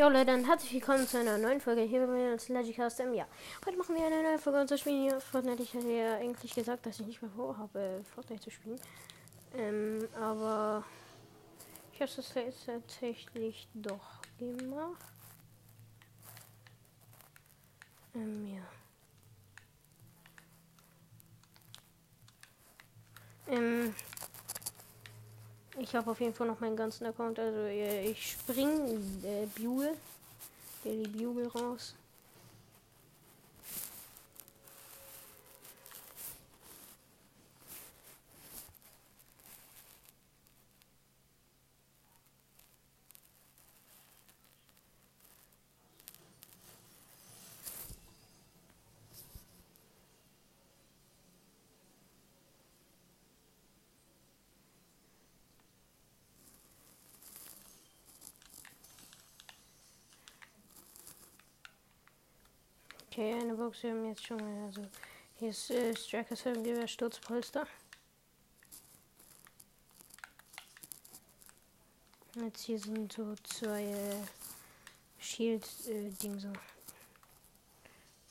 Jo Leute, dann herzlich willkommen zu einer neuen Folge hier bei uns Legicast im Jahr. Heute machen wir eine neue Folge unserer Spiel hier Fortnite. Ich hatte ja eigentlich gesagt, dass ich nicht mehr vorhabe, Fortnite zu spielen. Ähm, aber ich habe es jetzt tatsächlich doch gemacht. Ähm, ja. Ähm, ich habe auf jeden Fall noch meinen ganzen Account. Also äh, ich spring äh, Bugle, Daily Bugle raus. Okay, eine Box, wir haben jetzt schon mal, also hier ist äh, Strikers Helmgewehr, Sturzpolster. Jetzt hier sind so zwei äh, Shield-Ding so.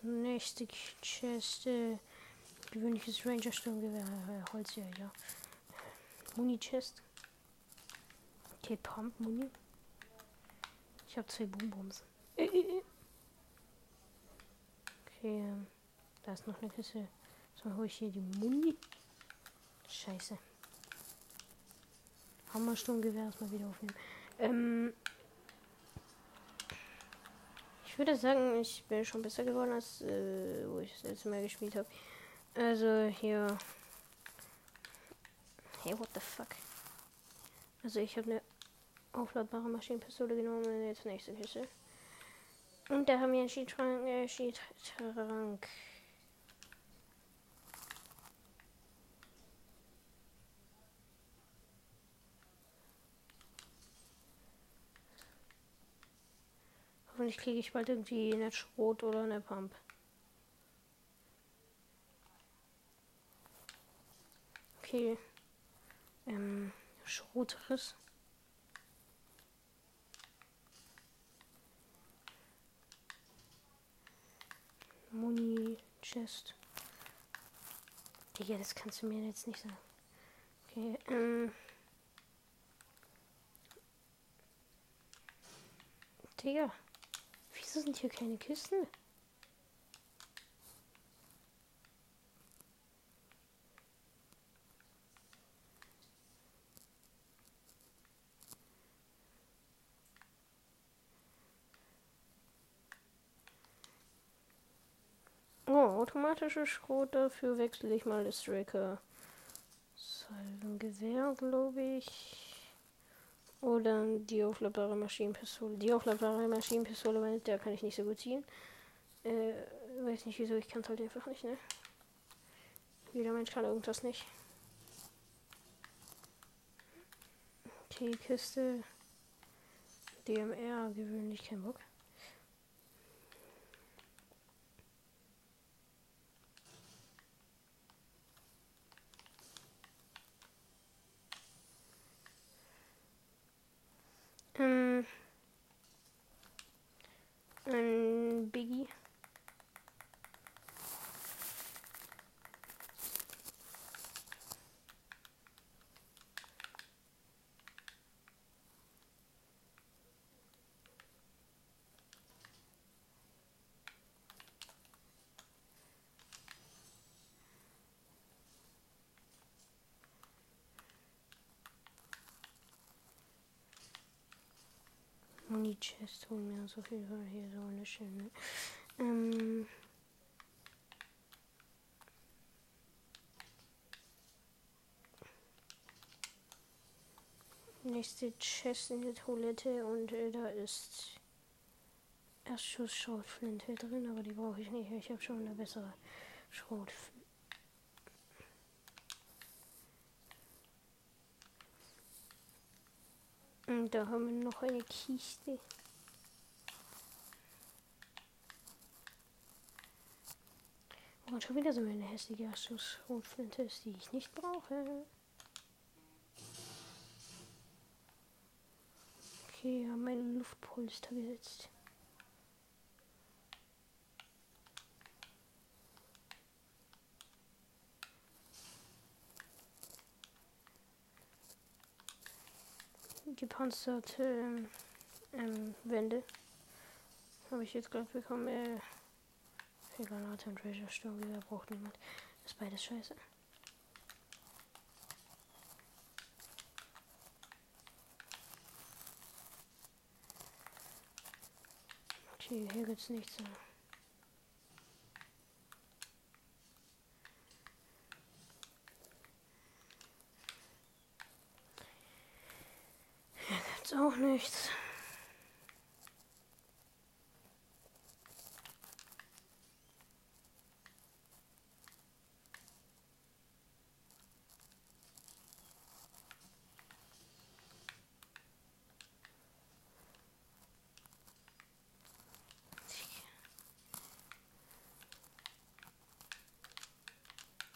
Nächste Chest, äh, gewöhnliches Ranger Sturmgewehr, äh, Holzjäger. Muni-Chest. Okay, Pump, Muni. Ich habe zwei Boombombs. Äh, äh, äh. Okay, ähm, da ist noch eine Kiste. So, hole ich hier die Muni. Scheiße. Hammersturmgewehr erstmal wieder aufnehmen. Ähm, ich würde sagen, ich bin schon besser geworden, als äh, wo ich das letzte Mal gespielt habe. Also hier. Hey, what the fuck? Also ich habe eine aufladbare Maschinenpistole genommen. Jetzt nächste Kiste. Und da haben wir einen Skitrank. Äh, Skitrank. Hoffentlich kriege ich bald irgendwie eine Schrot oder eine Pump. Okay. Ähm, Schrotriss. Muni Chest. Digga, das kannst du mir jetzt nicht sagen. Okay, ähm. Digga, wieso sind hier keine Kisten? Automatische Schrot, dafür wechsle ich mal das Striker. Salvengewehr, glaube ich. Oder die aufladbare Maschinenpistole. Die aufladbare Maschinenpistole, weil der kann ich nicht so gut ziehen. Äh, weiß nicht wieso, ich kann es halt einfach nicht, ne? Jeder Mensch kann irgendwas nicht. Okay, Kiste. DMR, gewöhnlich kein Bock. Ähm, ein Biggie. Holen wir uns auf jeden Fall hier so eine schöne. Ähm nächste Chest in der Toilette und äh, da ist Erstschuss Schrotflinte drin, aber die brauche ich nicht. Ich habe schon eine bessere Schrotflinte. Und da haben wir noch eine Kiste. Und schon wieder so eine hässliche Schussrotflinte ist, die ich nicht brauche. Okay, haben mein Luftpolster gesetzt. Gepanzerte ähm, ähm, Wände. Habe ich jetzt gerade bekommen. Äh, für Granate und Treasure Stone, wieder braucht niemand. Das ist beides scheiße. Okay, hier gibt's nichts. Mehr. Auch nichts.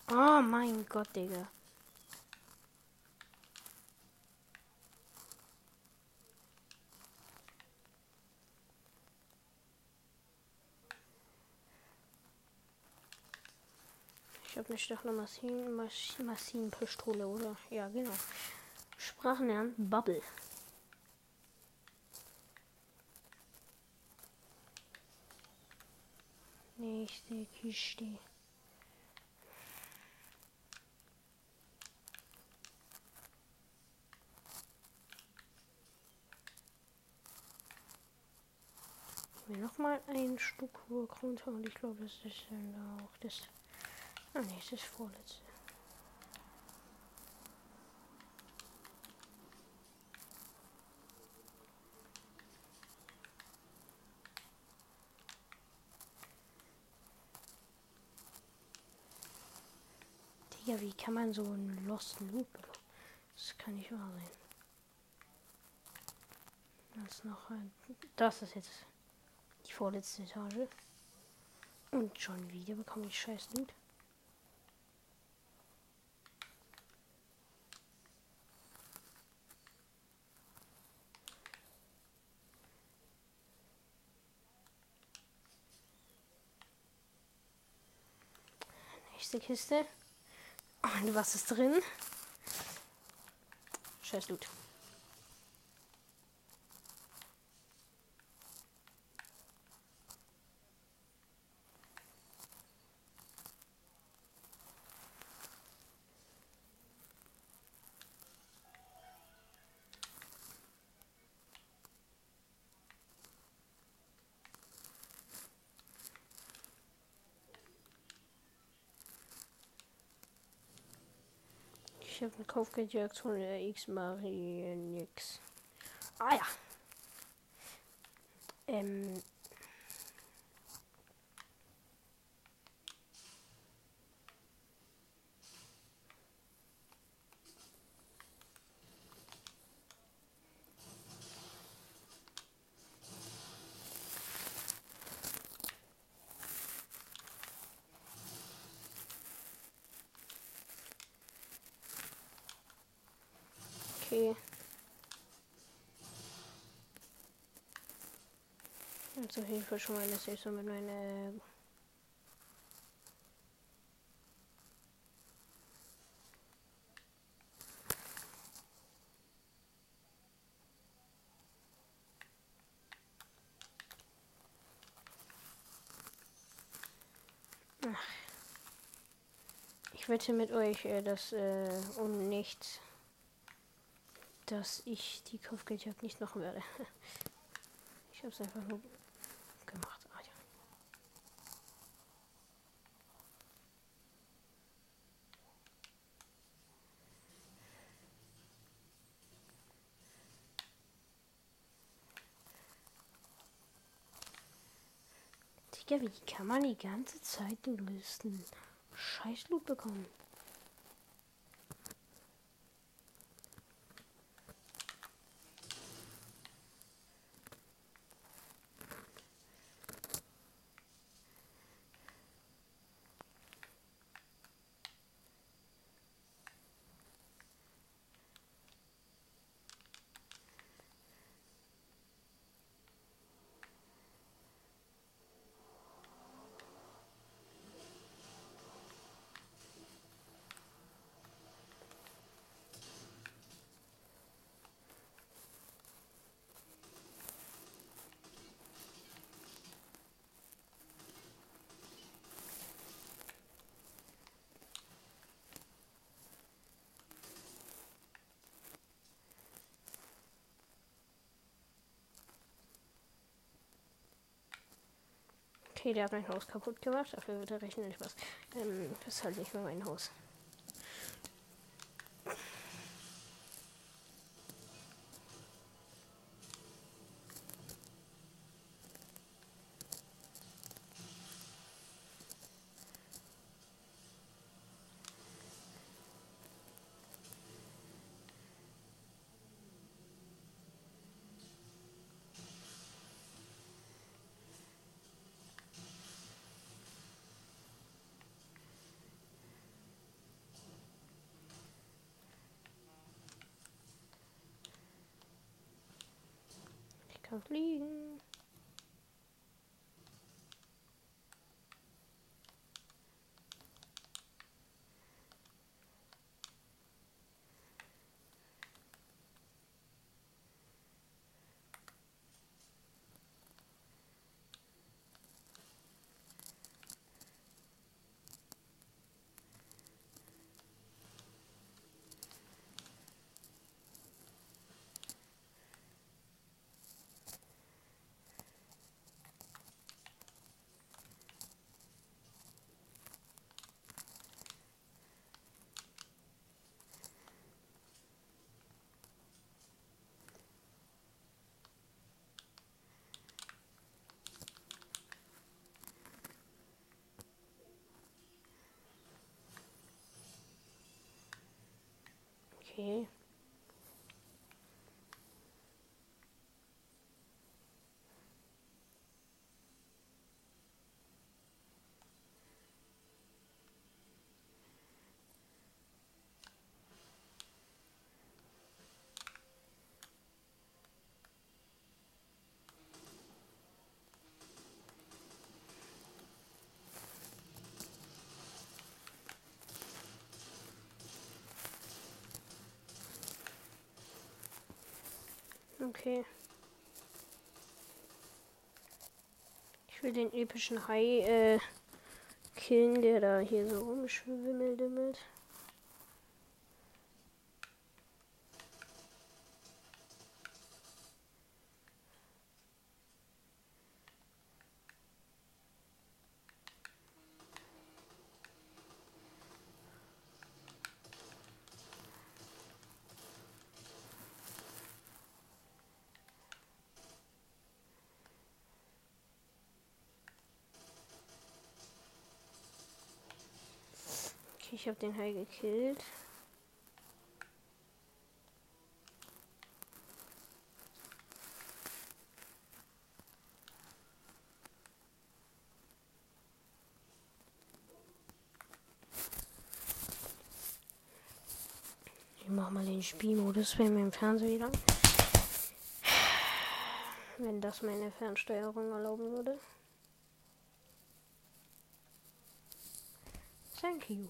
Oh mein Gott, Digga. Habe eine Stachlermaschinen, Maschinenpistole, oder? Ja, genau. Sprachen lernen, Bubble. Nächste Kiste. mir noch mal ein Stück runter und ich glaube, das ist dann auch das Ah ne, es ist vorletzte. Digga, wie kann man so einen Lost bekommen? Das kann nicht wahr sein. Das ist noch ein. Das ist jetzt die vorletzte Etage. Und schon wieder bekomme ich scheiß Loot. Nächste Kiste. Und was ist drin? Scheiß Loot. Ich habe eine Kaufgeldjagd von der X-Marie nix. Ah ja. Ähm. Okay. Also Hilfe schon mal, dass ich so mit meiner Ich wette mit euch, äh, dass äh, um nichts dass ich die Kopfgeldjagd nicht machen werde. Ich habe es einfach nur gemacht. Ah, ja. Digga, wie kann man die ganze Zeit den größten Scheißloot bekommen? Okay, der hat mein Haus kaputt gemacht. Dafür wird er rechnen. Spaß. Ähm, das ist halt nicht mehr mein Haus. Fliegen. Okay. Okay. Ich will den epischen Hai äh, killen, der da hier so rumschwimmelt. Okay, ich habe den Hai gekillt. Ich mach mal den Spielmodus bei meinem Fernseher wieder. Wenn das meine Fernsteuerung erlauben würde. Thank you.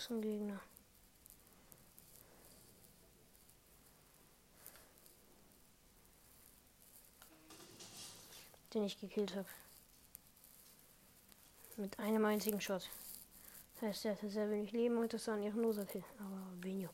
Ist Gegner. Den ich gekillt habe. Mit einem einzigen Shot. Das heißt, er hatte sehr wenig Leben und das war ein ehrenloser Kill. Aber wen?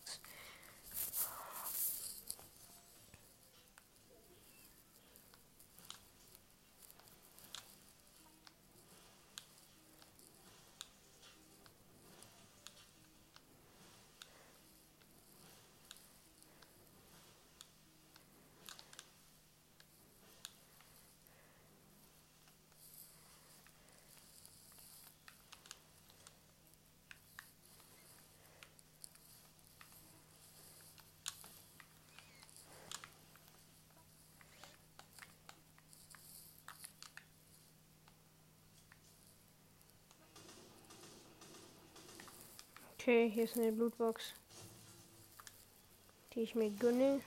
Okay, hier ist eine Blutbox, die ich mir gönne.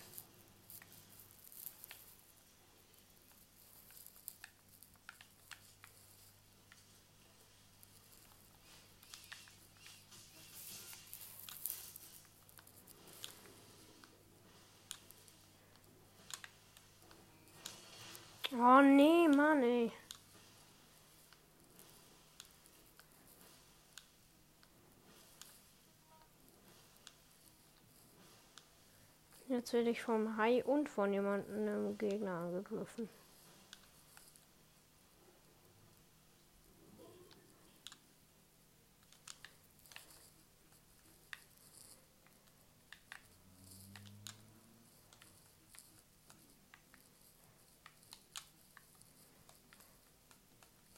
Oh nee, Mann, ey. Jetzt werde ich vom Hai und von jemandem Gegner angegriffen.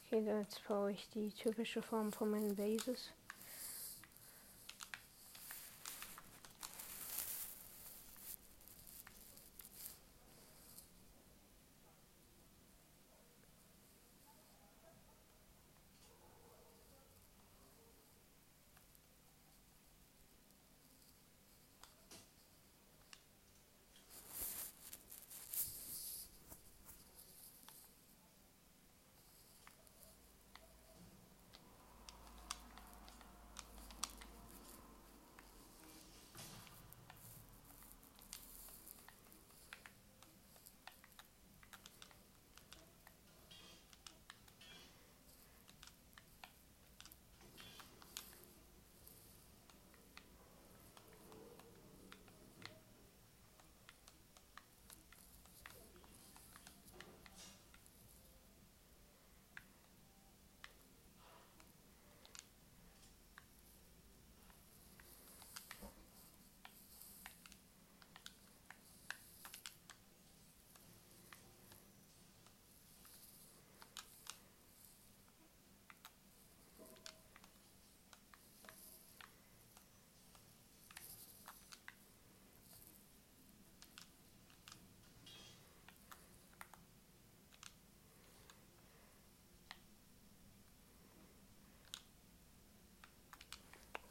Okay, jetzt baue ich die typische Form von meinen Bases.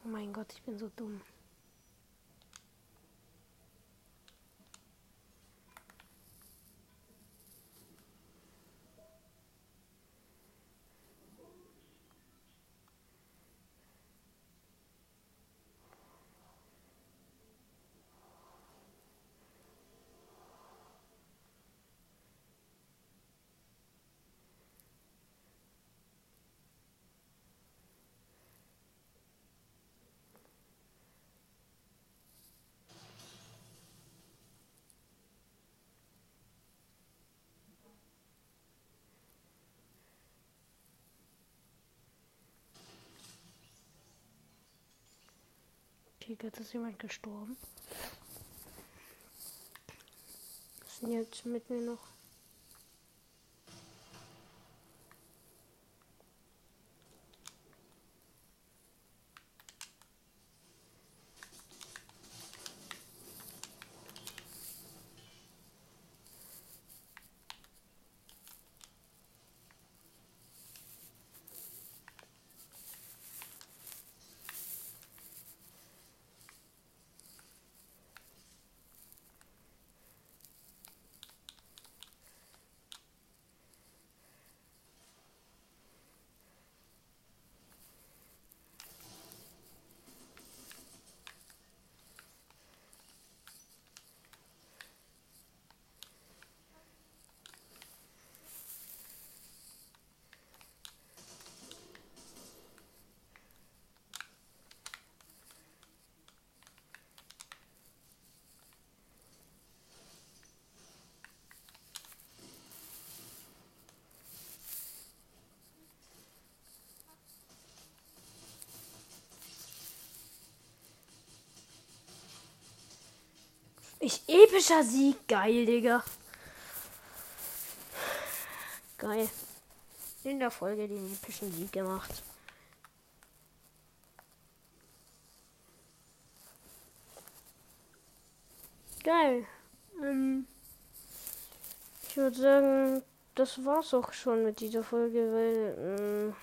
Oh mein Gott, ich bin so dumm. Okay, jetzt ist jemand gestorben. Denn jetzt mit mir noch? Ich epischer Sieg. Geil, Digga. Geil. In der Folge den epischen Sieg gemacht. Geil. Ähm, ich würde sagen, das war's auch schon mit dieser Folge, weil ähm,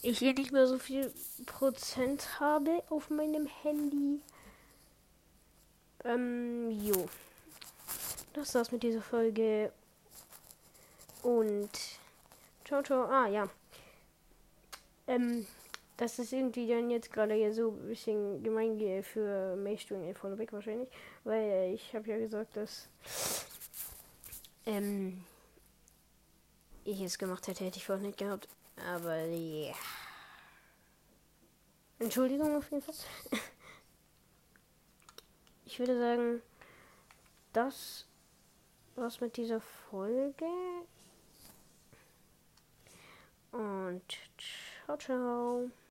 ich hier nicht mehr so viel Prozent habe auf meinem Handy. Ähm, jo. Das war's mit dieser Folge. Und ciao, ciao. Ah, ja. Ähm, das ist irgendwie dann jetzt gerade ja so ein bisschen gemein für Maystring vorneweg wahrscheinlich, weil ich habe ja gesagt, dass ähm, ich es gemacht hätte, hätte ich vorhin nicht gehabt. Aber ja. Yeah. Entschuldigung auf jeden Fall. Ich würde sagen, das war's mit dieser Folge. Und ciao, ciao.